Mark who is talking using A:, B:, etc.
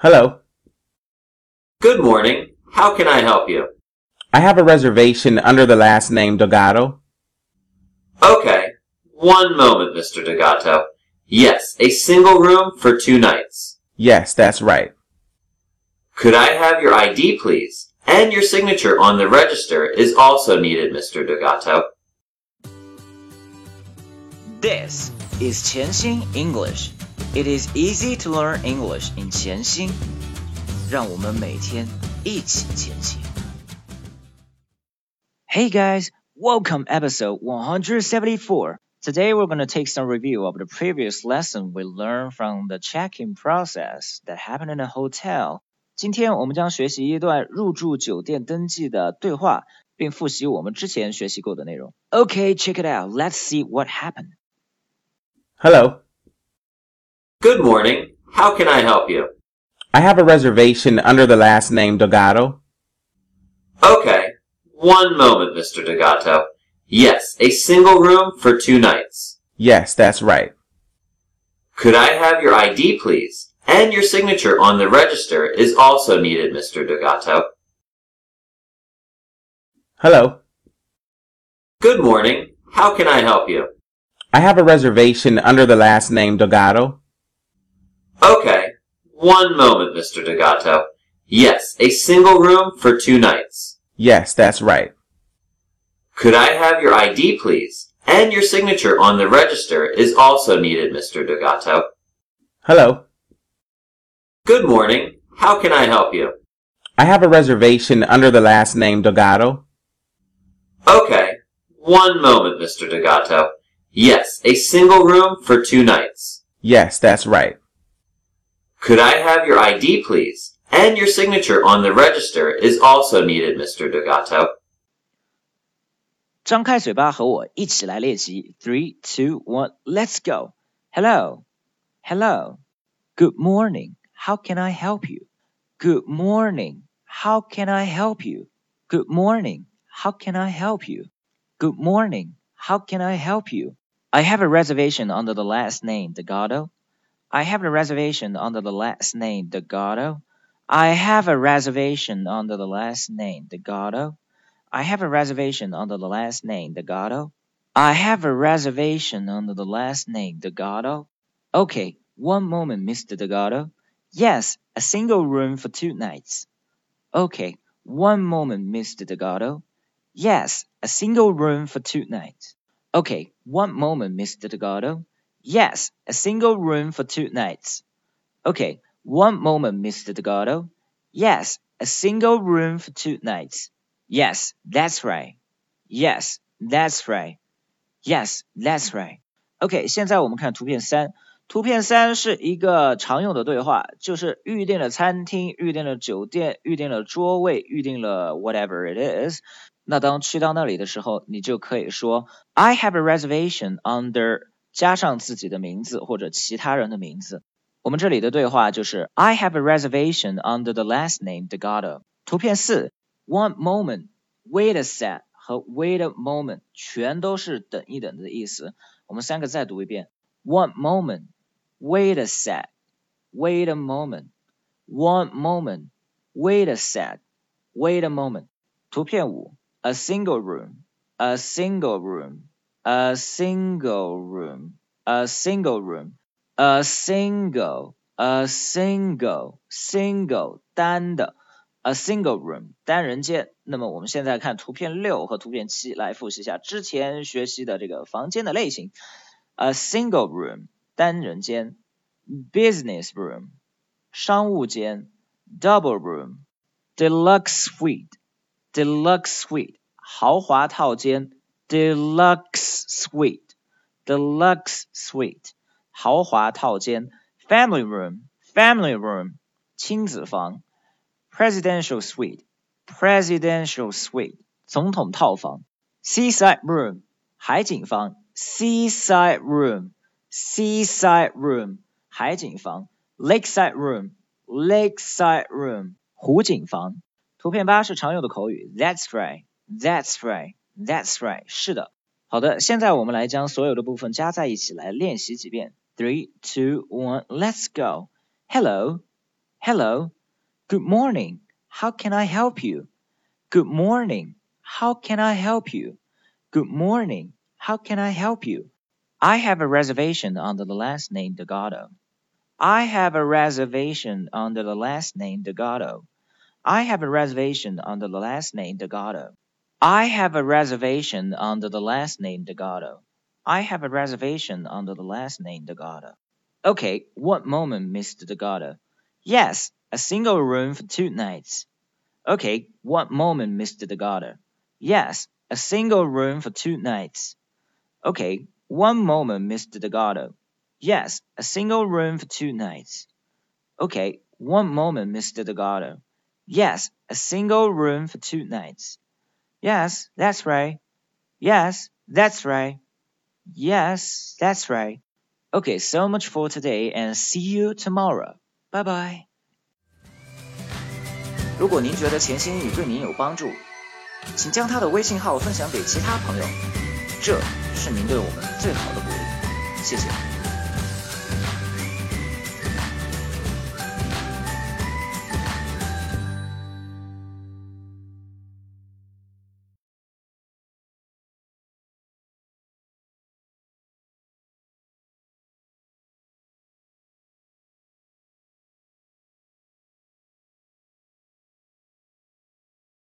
A: Hello.
B: Good morning. How can I help you?
A: I have a reservation under the last name Delgado.
B: Okay. One moment, Mr. Delgado. Yes, a single room for two nights.
A: Yes, that's right.
B: Could I have your ID, please? And your signature on the register is also needed, Mr. Delgado.
C: This is 潜心 English. It is easy to learn English in 潜心。让我们每天一起前行。Hey guys, welcome episode 174. Today we're going to take some review of the previous lesson we learned from the check-in process that happened in a hotel. 今天我们将学习一段入住酒店登记的对话，并复习我们之前学习过的内容。Okay, check it out. Let's see what happened.
A: Hello.
B: Good morning. How can I help you?
A: I have a reservation under the last name Delgado.
B: Okay. One moment, Mr. Delgado. Yes, a single room for two nights.
A: Yes, that's right.
B: Could I have your ID, please? And your signature on the register is also needed, Mr. Delgado.
A: Hello.
B: Good morning. How can I help you?
A: I have a reservation under the last name Delgado.
B: Okay. One moment, Mr. Delgado. Yes, a single room for two nights.
A: Yes, that's right.
B: Could I have your ID, please? And your signature on the register is also needed, Mr. Delgado.
A: Hello.
B: Good morning. How can I help you?
A: I have a reservation under the last name Delgado.
B: Okay. One moment, Mr. Delgado. Yes, a single room for two nights.
A: Yes, that's right.
B: Could I have your ID, please? And your signature on the register is also needed, Mr. Delgado.
C: 张开嘴巴和我一起来练习。Three, let's go. Hello, hello. Good morning. How can I help you? Good morning. How can I help you? Good morning. How can I help you? Good morning. How can I help you? I have a reservation under the last name Delgado. I have a reservation under the last name Delgado. I have a reservation under the last name Delgado. I have a reservation under the last name Delgado. I have a reservation under the last name Delgado. Okay, one moment, Mr. Delgado. Yes, a single room for two nights. Okay, one moment, Mr. Delgado. Yes, a single room for two nights. Okay, one moment, Mr. Delgado. Yes, a single room for two nights. Okay, one moment, Mr. Delgado. Yes, a single room for two nights. Yes, that's right. Yes, that's right. Yes, that's right. OK，现在我们看图片三。图片三是一个常用的对话，就是预定了餐厅、预定了酒店、预定了桌位、预定了 whatever it is。那当去到那里的时候，你就可以说 I have a reservation under 加上自己的名字或者其他人的名字。我们这里的对话就是 I have a reservation under the last name de Gado。图片四，one moment, wait a sec 和 wait a moment 全都是等一等的意思。我们三个再读一遍，one moment, wait a sec, wait a moment, one moment, wait a sec, wait a moment。图片五，a single room, a single room, a single room, a single room。a single, a single, single 单的，a single room 单人间。那么我们现在看图片六和图片七来复习一下之前学习的这个房间的类型。a single room 单人间，business room 商务间，double room deluxe suite deluxe suite 豪华套间 ，deluxe suite deluxe suite 豪华套间，family room，family room，亲子房，presidential suite，presidential suite，总统套房，seaside room，海景房，seaside room，seaside room，海景房，lakeside room，lakeside room，湖景房。图片八是常用的口语，That's right，That's right，That's right， that's right，是的。好的，现在我们来将所有的部分加在一起来练习几遍。Three, two, one, let's go. Hello, hello. Good morning. How can I help you? Good morning. How can I help you? Good morning. How can I help you? I have a reservation under the last name Delgado. I have a reservation under the last name Delgado. I have a reservation under the last name Delgado. I have a reservation under the last name Delgado. I have a reservation under the last name Delgado. Okay, one moment, Mr. Delgado. Yes, a single room for two nights. Okay, one moment, Mr. Delgado. Yes, a single room for two nights. Okay, one moment, Mr. Delgado. Yes, a single room for two nights. Okay, one moment, Mr. Delgado. Yes, a single room for two nights. Yes, that's right. Yes, that's right. Yes, that's right. Okay, so much for today and see you tomorrow. Bye bye. 如果您觉得钱新宇对您有帮助，请将他的微信号分享给其他朋友，这是您对我们最好的鼓励。谢谢。